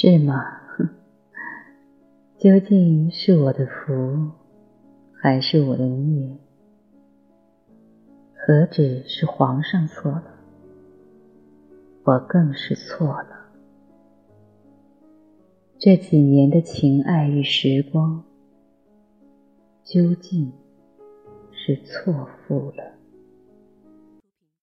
是吗？究竟是我的福还是我的孽何止是皇上错了我更是错了。这几年的情爱与时光究竟是错付了？